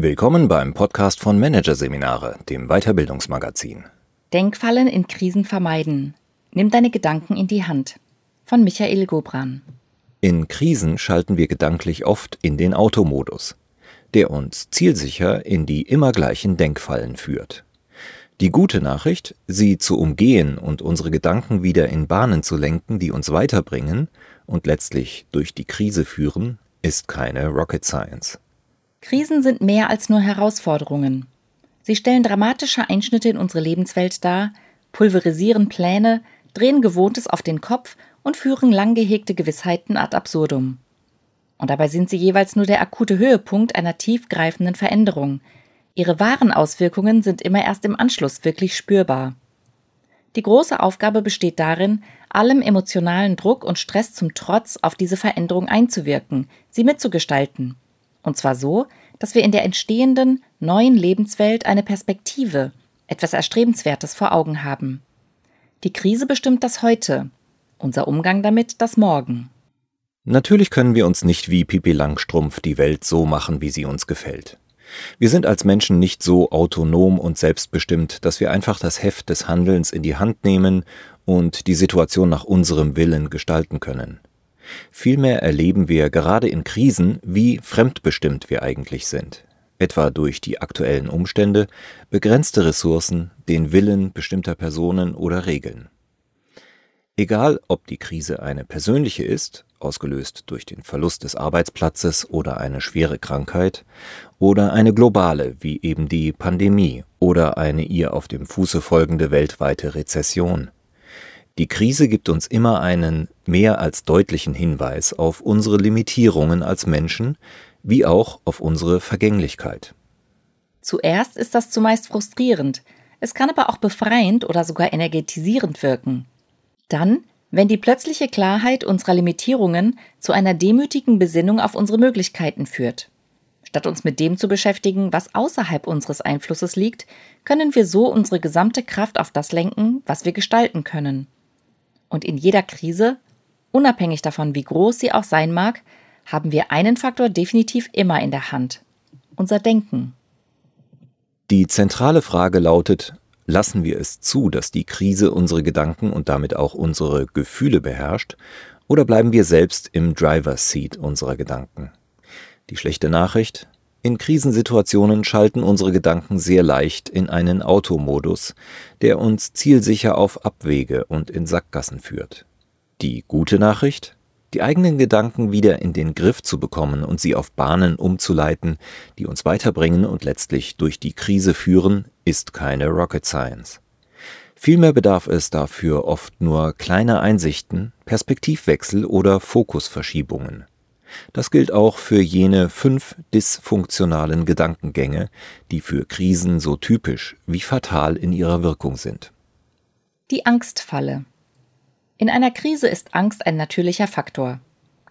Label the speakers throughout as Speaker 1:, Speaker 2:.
Speaker 1: Willkommen beim Podcast von Managerseminare, dem Weiterbildungsmagazin.
Speaker 2: Denkfallen in Krisen vermeiden. Nimm deine Gedanken in die Hand. Von Michael Gobran.
Speaker 1: In Krisen schalten wir gedanklich oft in den Automodus, der uns zielsicher in die immer gleichen Denkfallen führt. Die gute Nachricht, sie zu umgehen und unsere Gedanken wieder in Bahnen zu lenken, die uns weiterbringen und letztlich durch die Krise führen, ist keine Rocket Science.
Speaker 2: Krisen sind mehr als nur Herausforderungen. Sie stellen dramatische Einschnitte in unsere Lebenswelt dar, pulverisieren Pläne, drehen Gewohntes auf den Kopf und führen lang gehegte Gewissheiten ad absurdum. Und dabei sind sie jeweils nur der akute Höhepunkt einer tiefgreifenden Veränderung. Ihre wahren Auswirkungen sind immer erst im Anschluss wirklich spürbar. Die große Aufgabe besteht darin, allem emotionalen Druck und Stress zum Trotz auf diese Veränderung einzuwirken, sie mitzugestalten und zwar so, dass wir in der entstehenden neuen Lebenswelt eine Perspektive, etwas Erstrebenswertes vor Augen haben. Die Krise bestimmt das Heute, unser Umgang damit das Morgen.
Speaker 1: Natürlich können wir uns nicht wie Pipi Langstrumpf die Welt so machen, wie sie uns gefällt. Wir sind als Menschen nicht so autonom und selbstbestimmt, dass wir einfach das Heft des Handelns in die Hand nehmen und die Situation nach unserem Willen gestalten können. Vielmehr erleben wir gerade in Krisen, wie fremdbestimmt wir eigentlich sind, etwa durch die aktuellen Umstände, begrenzte Ressourcen, den Willen bestimmter Personen oder Regeln. Egal, ob die Krise eine persönliche ist, ausgelöst durch den Verlust des Arbeitsplatzes oder eine schwere Krankheit, oder eine globale, wie eben die Pandemie oder eine ihr auf dem Fuße folgende weltweite Rezession. Die Krise gibt uns immer einen mehr als deutlichen Hinweis auf unsere Limitierungen als Menschen, wie auch auf unsere Vergänglichkeit.
Speaker 2: Zuerst ist das zumeist frustrierend, es kann aber auch befreiend oder sogar energetisierend wirken. Dann, wenn die plötzliche Klarheit unserer Limitierungen zu einer demütigen Besinnung auf unsere Möglichkeiten führt. Statt uns mit dem zu beschäftigen, was außerhalb unseres Einflusses liegt, können wir so unsere gesamte Kraft auf das lenken, was wir gestalten können. Und in jeder Krise, unabhängig davon, wie groß sie auch sein mag, haben wir einen Faktor definitiv immer in der Hand. Unser Denken.
Speaker 1: Die zentrale Frage lautet, lassen wir es zu, dass die Krise unsere Gedanken und damit auch unsere Gefühle beherrscht, oder bleiben wir selbst im Driver's Seat unserer Gedanken? Die schlechte Nachricht, in Krisensituationen schalten unsere Gedanken sehr leicht in einen Automodus, der uns zielsicher auf Abwege und in Sackgassen führt. Die gute Nachricht? Die eigenen Gedanken wieder in den Griff zu bekommen und sie auf Bahnen umzuleiten, die uns weiterbringen und letztlich durch die Krise führen, ist keine Rocket Science. Vielmehr bedarf es dafür oft nur kleiner Einsichten, Perspektivwechsel oder Fokusverschiebungen. Das gilt auch für jene fünf dysfunktionalen Gedankengänge, die für Krisen so typisch wie fatal in ihrer Wirkung sind.
Speaker 2: Die Angstfalle. In einer Krise ist Angst ein natürlicher Faktor.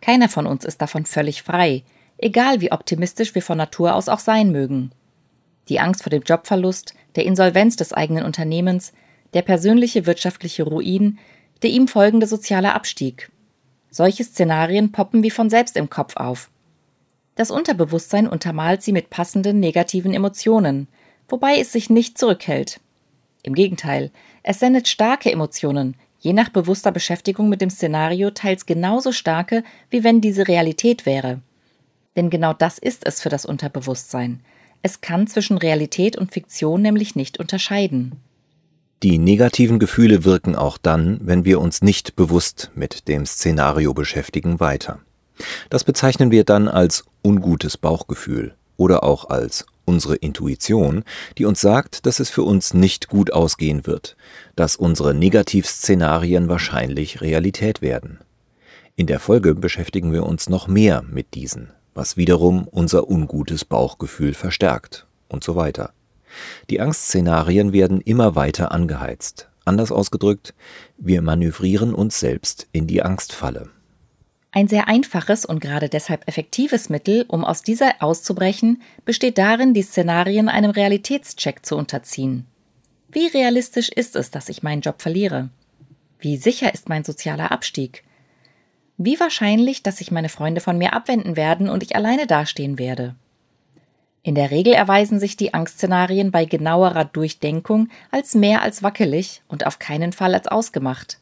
Speaker 2: Keiner von uns ist davon völlig frei, egal wie optimistisch wir von Natur aus auch sein mögen. Die Angst vor dem Jobverlust, der Insolvenz des eigenen Unternehmens, der persönliche wirtschaftliche Ruin, der ihm folgende soziale Abstieg, solche Szenarien poppen wie von selbst im Kopf auf. Das Unterbewusstsein untermalt sie mit passenden negativen Emotionen, wobei es sich nicht zurückhält. Im Gegenteil, es sendet starke Emotionen, je nach bewusster Beschäftigung mit dem Szenario teils genauso starke, wie wenn diese Realität wäre. Denn genau das ist es für das Unterbewusstsein. Es kann zwischen Realität und Fiktion nämlich nicht unterscheiden.
Speaker 1: Die negativen Gefühle wirken auch dann, wenn wir uns nicht bewusst mit dem Szenario beschäftigen, weiter. Das bezeichnen wir dann als ungutes Bauchgefühl oder auch als unsere Intuition, die uns sagt, dass es für uns nicht gut ausgehen wird, dass unsere Negativszenarien wahrscheinlich Realität werden. In der Folge beschäftigen wir uns noch mehr mit diesen, was wiederum unser ungutes Bauchgefühl verstärkt und so weiter. Die Angstszenarien werden immer weiter angeheizt. Anders ausgedrückt, wir manövrieren uns selbst in die Angstfalle.
Speaker 2: Ein sehr einfaches und gerade deshalb effektives Mittel, um aus dieser auszubrechen, besteht darin, die Szenarien einem Realitätscheck zu unterziehen. Wie realistisch ist es, dass ich meinen Job verliere? Wie sicher ist mein sozialer Abstieg? Wie wahrscheinlich, dass sich meine Freunde von mir abwenden werden und ich alleine dastehen werde? In der Regel erweisen sich die Angstszenarien bei genauerer Durchdenkung als mehr als wackelig und auf keinen Fall als ausgemacht.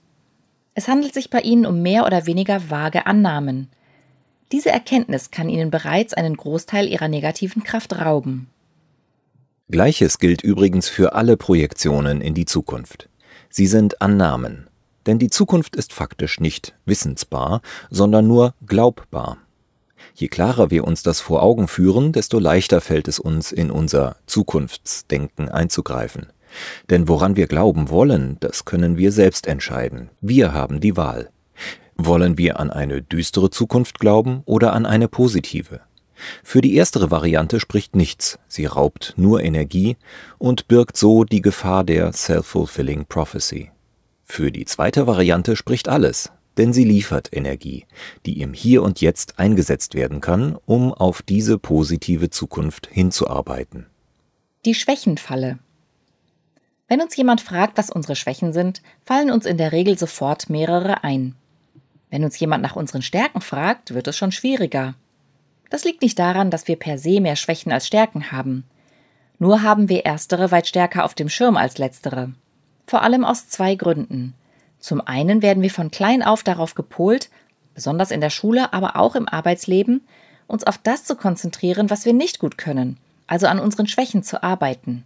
Speaker 2: Es handelt sich bei ihnen um mehr oder weniger vage Annahmen. Diese Erkenntnis kann ihnen bereits einen Großteil ihrer negativen Kraft rauben.
Speaker 1: Gleiches gilt übrigens für alle Projektionen in die Zukunft. Sie sind Annahmen, denn die Zukunft ist faktisch nicht wissensbar, sondern nur glaubbar. Je klarer wir uns das vor Augen führen, desto leichter fällt es uns, in unser Zukunftsdenken einzugreifen. Denn woran wir glauben wollen, das können wir selbst entscheiden. Wir haben die Wahl. Wollen wir an eine düstere Zukunft glauben oder an eine positive? Für die erstere Variante spricht nichts, sie raubt nur Energie und birgt so die Gefahr der Self-Fulfilling Prophecy. Für die zweite Variante spricht alles, denn sie liefert Energie, die im Hier und Jetzt eingesetzt werden kann, um auf diese positive Zukunft hinzuarbeiten.
Speaker 2: Die Schwächenfalle. Wenn uns jemand fragt, was unsere Schwächen sind, fallen uns in der Regel sofort mehrere ein. Wenn uns jemand nach unseren Stärken fragt, wird es schon schwieriger. Das liegt nicht daran, dass wir per se mehr Schwächen als Stärken haben. Nur haben wir erstere weit stärker auf dem Schirm als letztere. Vor allem aus zwei Gründen. Zum einen werden wir von klein auf darauf gepolt, besonders in der Schule, aber auch im Arbeitsleben, uns auf das zu konzentrieren, was wir nicht gut können, also an unseren Schwächen zu arbeiten.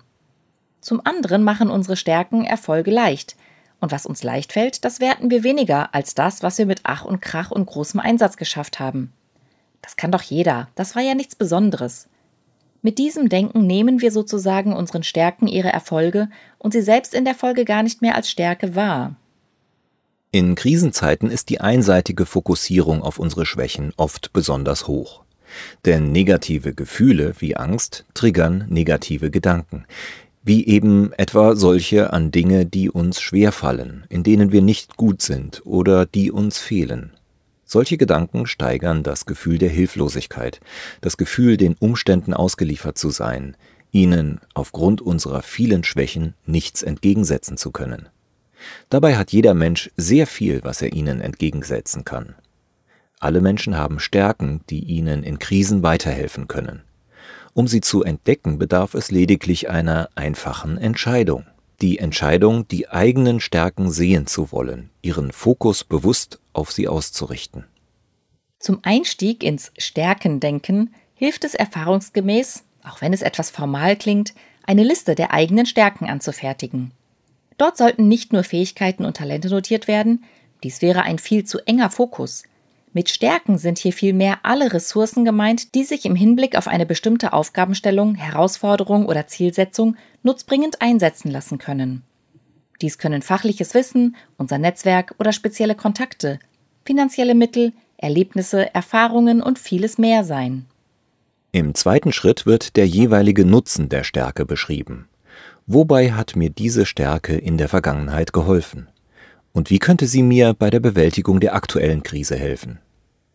Speaker 2: Zum anderen machen unsere Stärken Erfolge leicht, und was uns leicht fällt, das werten wir weniger als das, was wir mit Ach und Krach und großem Einsatz geschafft haben. Das kann doch jeder, das war ja nichts Besonderes. Mit diesem Denken nehmen wir sozusagen unseren Stärken ihre Erfolge und sie selbst in der Folge gar nicht mehr als Stärke wahr.
Speaker 1: In Krisenzeiten ist die einseitige Fokussierung auf unsere Schwächen oft besonders hoch. Denn negative Gefühle wie Angst triggern negative Gedanken, wie eben etwa solche an Dinge, die uns schwerfallen, in denen wir nicht gut sind oder die uns fehlen. Solche Gedanken steigern das Gefühl der Hilflosigkeit, das Gefühl, den Umständen ausgeliefert zu sein, ihnen aufgrund unserer vielen Schwächen nichts entgegensetzen zu können. Dabei hat jeder Mensch sehr viel, was er ihnen entgegensetzen kann. Alle Menschen haben Stärken, die ihnen in Krisen weiterhelfen können. Um sie zu entdecken, bedarf es lediglich einer einfachen Entscheidung die Entscheidung, die eigenen Stärken sehen zu wollen, ihren Fokus bewusst auf sie auszurichten.
Speaker 2: Zum Einstieg ins Stärkendenken hilft es erfahrungsgemäß, auch wenn es etwas formal klingt, eine Liste der eigenen Stärken anzufertigen. Dort sollten nicht nur Fähigkeiten und Talente notiert werden, dies wäre ein viel zu enger Fokus. Mit Stärken sind hier vielmehr alle Ressourcen gemeint, die sich im Hinblick auf eine bestimmte Aufgabenstellung, Herausforderung oder Zielsetzung nutzbringend einsetzen lassen können. Dies können fachliches Wissen, unser Netzwerk oder spezielle Kontakte, finanzielle Mittel, Erlebnisse, Erfahrungen und vieles mehr sein.
Speaker 1: Im zweiten Schritt wird der jeweilige Nutzen der Stärke beschrieben. Wobei hat mir diese Stärke in der Vergangenheit geholfen? Und wie könnte sie mir bei der Bewältigung der aktuellen Krise helfen?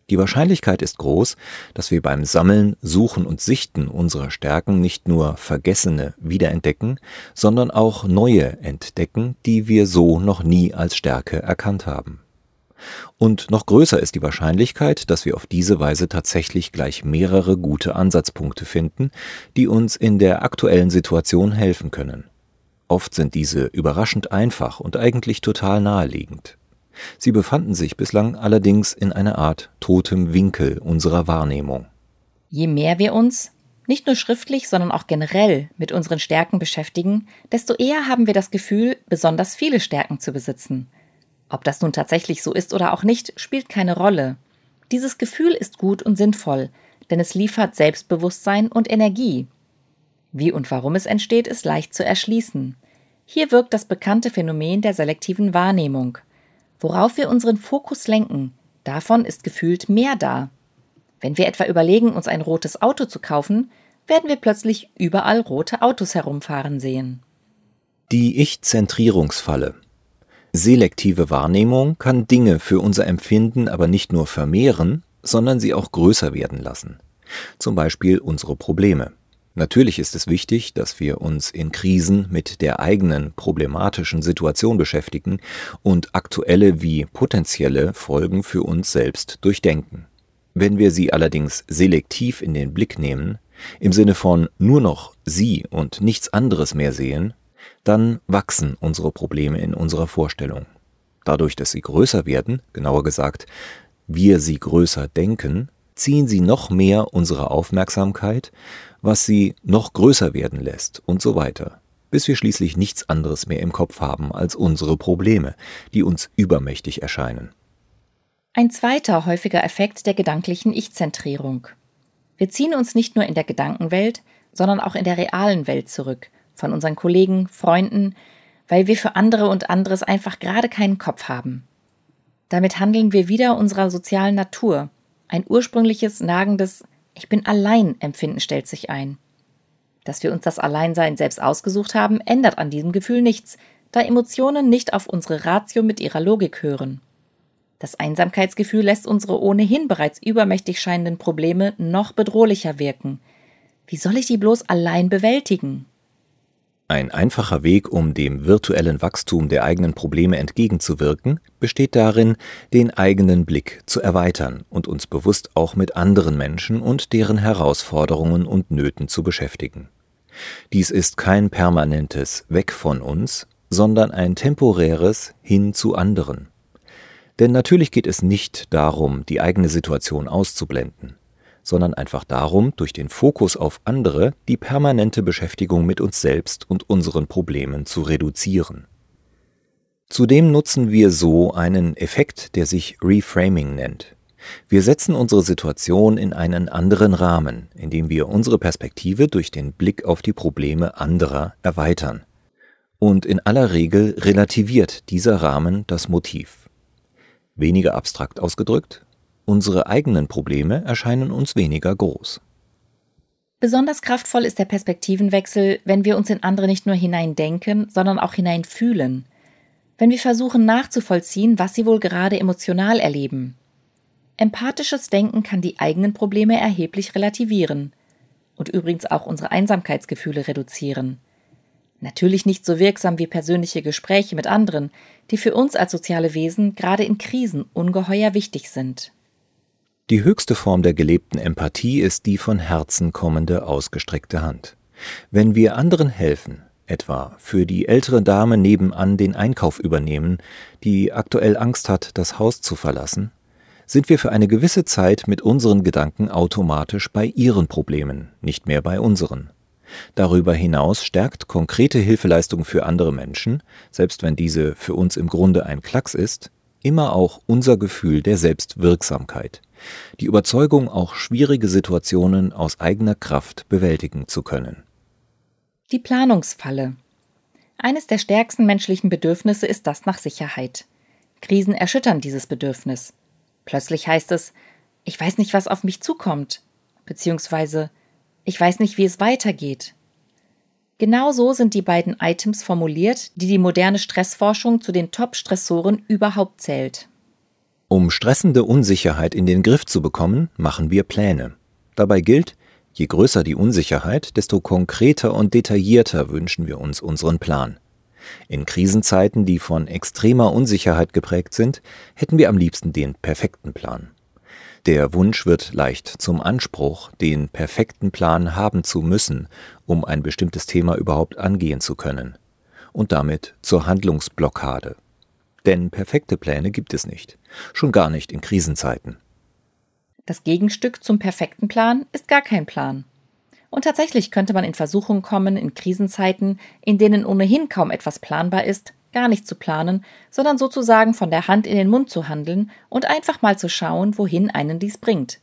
Speaker 1: Die Wahrscheinlichkeit ist groß, dass wir beim Sammeln, Suchen und Sichten unserer Stärken nicht nur vergessene wiederentdecken, sondern auch neue entdecken, die wir so noch nie als Stärke erkannt haben. Und noch größer ist die Wahrscheinlichkeit, dass wir auf diese Weise tatsächlich gleich mehrere gute Ansatzpunkte finden, die uns in der aktuellen Situation helfen können. Oft sind diese überraschend einfach und eigentlich total naheliegend. Sie befanden sich bislang allerdings in einer Art totem Winkel unserer Wahrnehmung.
Speaker 2: Je mehr wir uns, nicht nur schriftlich, sondern auch generell mit unseren Stärken beschäftigen, desto eher haben wir das Gefühl, besonders viele Stärken zu besitzen. Ob das nun tatsächlich so ist oder auch nicht, spielt keine Rolle. Dieses Gefühl ist gut und sinnvoll, denn es liefert Selbstbewusstsein und Energie. Wie und warum es entsteht, ist leicht zu erschließen. Hier wirkt das bekannte Phänomen der selektiven Wahrnehmung. Worauf wir unseren Fokus lenken, davon ist gefühlt mehr da. Wenn wir etwa überlegen, uns ein rotes Auto zu kaufen, werden wir plötzlich überall rote Autos herumfahren sehen.
Speaker 1: Die Ich-Zentrierungsfalle. Selektive Wahrnehmung kann Dinge für unser Empfinden aber nicht nur vermehren, sondern sie auch größer werden lassen. Zum Beispiel unsere Probleme. Natürlich ist es wichtig, dass wir uns in Krisen mit der eigenen problematischen Situation beschäftigen und aktuelle wie potenzielle Folgen für uns selbst durchdenken. Wenn wir sie allerdings selektiv in den Blick nehmen, im Sinne von nur noch sie und nichts anderes mehr sehen, dann wachsen unsere Probleme in unserer Vorstellung. Dadurch, dass sie größer werden, genauer gesagt, wir sie größer denken, ziehen sie noch mehr unsere Aufmerksamkeit, was sie noch größer werden lässt und so weiter, bis wir schließlich nichts anderes mehr im Kopf haben als unsere Probleme, die uns übermächtig erscheinen.
Speaker 2: Ein zweiter häufiger Effekt der gedanklichen Ich-Zentrierung. Wir ziehen uns nicht nur in der Gedankenwelt, sondern auch in der realen Welt zurück, von unseren Kollegen, Freunden, weil wir für andere und anderes einfach gerade keinen Kopf haben. Damit handeln wir wieder unserer sozialen Natur. Ein ursprüngliches, nagendes Ich bin allein Empfinden stellt sich ein. Dass wir uns das Alleinsein selbst ausgesucht haben, ändert an diesem Gefühl nichts, da Emotionen nicht auf unsere Ratio mit ihrer Logik hören. Das Einsamkeitsgefühl lässt unsere ohnehin bereits übermächtig scheinenden Probleme noch bedrohlicher wirken. Wie soll ich die bloß allein bewältigen?
Speaker 1: Ein einfacher Weg, um dem virtuellen Wachstum der eigenen Probleme entgegenzuwirken, besteht darin, den eigenen Blick zu erweitern und uns bewusst auch mit anderen Menschen und deren Herausforderungen und Nöten zu beschäftigen. Dies ist kein permanentes Weg von uns, sondern ein temporäres Hin zu anderen. Denn natürlich geht es nicht darum, die eigene Situation auszublenden sondern einfach darum, durch den Fokus auf andere die permanente Beschäftigung mit uns selbst und unseren Problemen zu reduzieren. Zudem nutzen wir so einen Effekt, der sich Reframing nennt. Wir setzen unsere Situation in einen anderen Rahmen, indem wir unsere Perspektive durch den Blick auf die Probleme anderer erweitern. Und in aller Regel relativiert dieser Rahmen das Motiv. Weniger abstrakt ausgedrückt, Unsere eigenen Probleme erscheinen uns weniger groß.
Speaker 2: Besonders kraftvoll ist der Perspektivenwechsel, wenn wir uns in andere nicht nur hineindenken, sondern auch hineinfühlen. Wenn wir versuchen nachzuvollziehen, was sie wohl gerade emotional erleben. Empathisches Denken kann die eigenen Probleme erheblich relativieren und übrigens auch unsere Einsamkeitsgefühle reduzieren. Natürlich nicht so wirksam wie persönliche Gespräche mit anderen, die für uns als soziale Wesen gerade in Krisen ungeheuer wichtig sind.
Speaker 1: Die höchste Form der gelebten Empathie ist die von Herzen kommende ausgestreckte Hand. Wenn wir anderen helfen, etwa für die ältere Dame nebenan den Einkauf übernehmen, die aktuell Angst hat, das Haus zu verlassen, sind wir für eine gewisse Zeit mit unseren Gedanken automatisch bei ihren Problemen, nicht mehr bei unseren. Darüber hinaus stärkt konkrete Hilfeleistung für andere Menschen, selbst wenn diese für uns im Grunde ein Klacks ist, immer auch unser Gefühl der Selbstwirksamkeit, die Überzeugung, auch schwierige Situationen aus eigener Kraft bewältigen zu können.
Speaker 2: Die Planungsfalle. Eines der stärksten menschlichen Bedürfnisse ist das nach Sicherheit. Krisen erschüttern dieses Bedürfnis. Plötzlich heißt es, ich weiß nicht, was auf mich zukommt, beziehungsweise ich weiß nicht, wie es weitergeht. Genau so sind die beiden Items formuliert, die die moderne Stressforschung zu den Top-Stressoren überhaupt zählt.
Speaker 1: Um stressende Unsicherheit in den Griff zu bekommen, machen wir Pläne. Dabei gilt, je größer die Unsicherheit, desto konkreter und detaillierter wünschen wir uns unseren Plan. In Krisenzeiten, die von extremer Unsicherheit geprägt sind, hätten wir am liebsten den perfekten Plan. Der Wunsch wird leicht zum Anspruch, den perfekten Plan haben zu müssen, um ein bestimmtes Thema überhaupt angehen zu können, und damit zur Handlungsblockade. Denn perfekte Pläne gibt es nicht, schon gar nicht in Krisenzeiten.
Speaker 2: Das Gegenstück zum perfekten Plan ist gar kein Plan. Und tatsächlich könnte man in Versuchung kommen, in Krisenzeiten, in denen ohnehin kaum etwas planbar ist, gar nicht zu planen, sondern sozusagen von der Hand in den Mund zu handeln und einfach mal zu schauen, wohin einen dies bringt.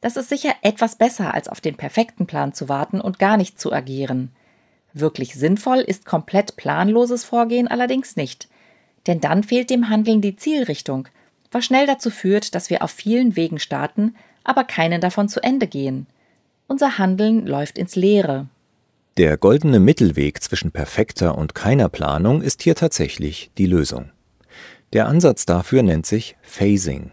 Speaker 2: Das ist sicher etwas besser, als auf den perfekten Plan zu warten und gar nicht zu agieren. Wirklich sinnvoll ist komplett planloses Vorgehen allerdings nicht denn dann fehlt dem Handeln die Zielrichtung, was schnell dazu führt, dass wir auf vielen Wegen starten, aber keinen davon zu Ende gehen. Unser Handeln läuft ins Leere.
Speaker 1: Der goldene Mittelweg zwischen perfekter und keiner Planung ist hier tatsächlich die Lösung. Der Ansatz dafür nennt sich Phasing.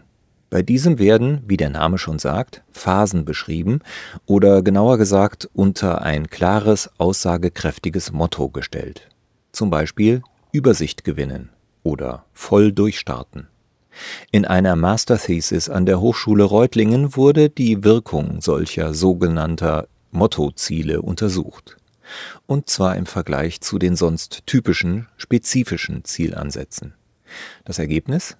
Speaker 1: Bei diesem werden, wie der Name schon sagt, Phasen beschrieben oder genauer gesagt unter ein klares, aussagekräftiges Motto gestellt. Zum Beispiel Übersicht gewinnen, oder voll durchstarten. In einer Masterthesis an der Hochschule Reutlingen wurde die Wirkung solcher sogenannter Mottoziele untersucht. Und zwar im Vergleich zu den sonst typischen, spezifischen Zielansätzen. Das Ergebnis?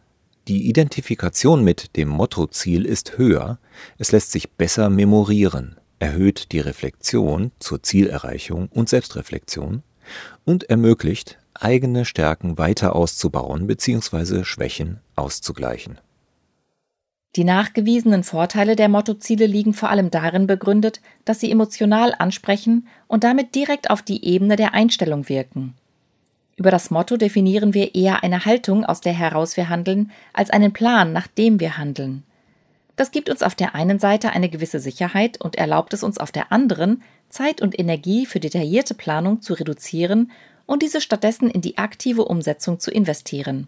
Speaker 1: Die Identifikation mit dem Mottoziel ist höher, es lässt sich besser memorieren, erhöht die Reflexion zur Zielerreichung und Selbstreflexion und ermöglicht, eigene Stärken weiter auszubauen bzw. Schwächen auszugleichen.
Speaker 2: Die nachgewiesenen Vorteile der Mottoziele liegen vor allem darin begründet, dass sie emotional ansprechen und damit direkt auf die Ebene der Einstellung wirken. Über das Motto definieren wir eher eine Haltung, aus der heraus wir handeln, als einen Plan, nach dem wir handeln. Das gibt uns auf der einen Seite eine gewisse Sicherheit und erlaubt es uns auf der anderen, Zeit und Energie für detaillierte Planung zu reduzieren und diese stattdessen in die aktive Umsetzung zu investieren.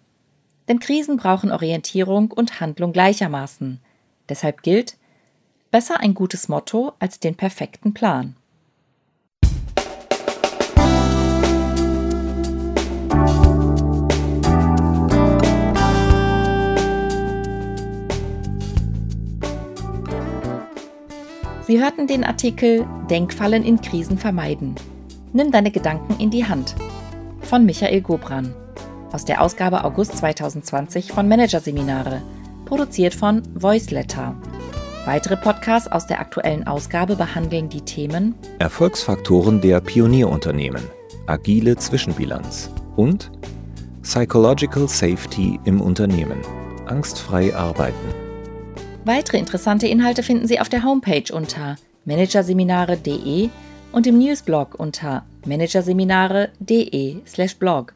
Speaker 2: Denn Krisen brauchen Orientierung und Handlung gleichermaßen. Deshalb gilt, besser ein gutes Motto als den perfekten Plan. Sie hörten den Artikel Denkfallen in Krisen vermeiden. Nimm deine Gedanken in die Hand von Michael Gobran aus der Ausgabe August 2020 von Managerseminare, produziert von Voiceletter. Weitere Podcasts aus der aktuellen Ausgabe behandeln die Themen
Speaker 1: Erfolgsfaktoren der Pionierunternehmen, agile Zwischenbilanz und Psychological Safety im Unternehmen, angstfrei arbeiten.
Speaker 2: Weitere interessante Inhalte finden Sie auf der Homepage unter managerseminare.de und im Newsblog unter managerseminare.de/blog.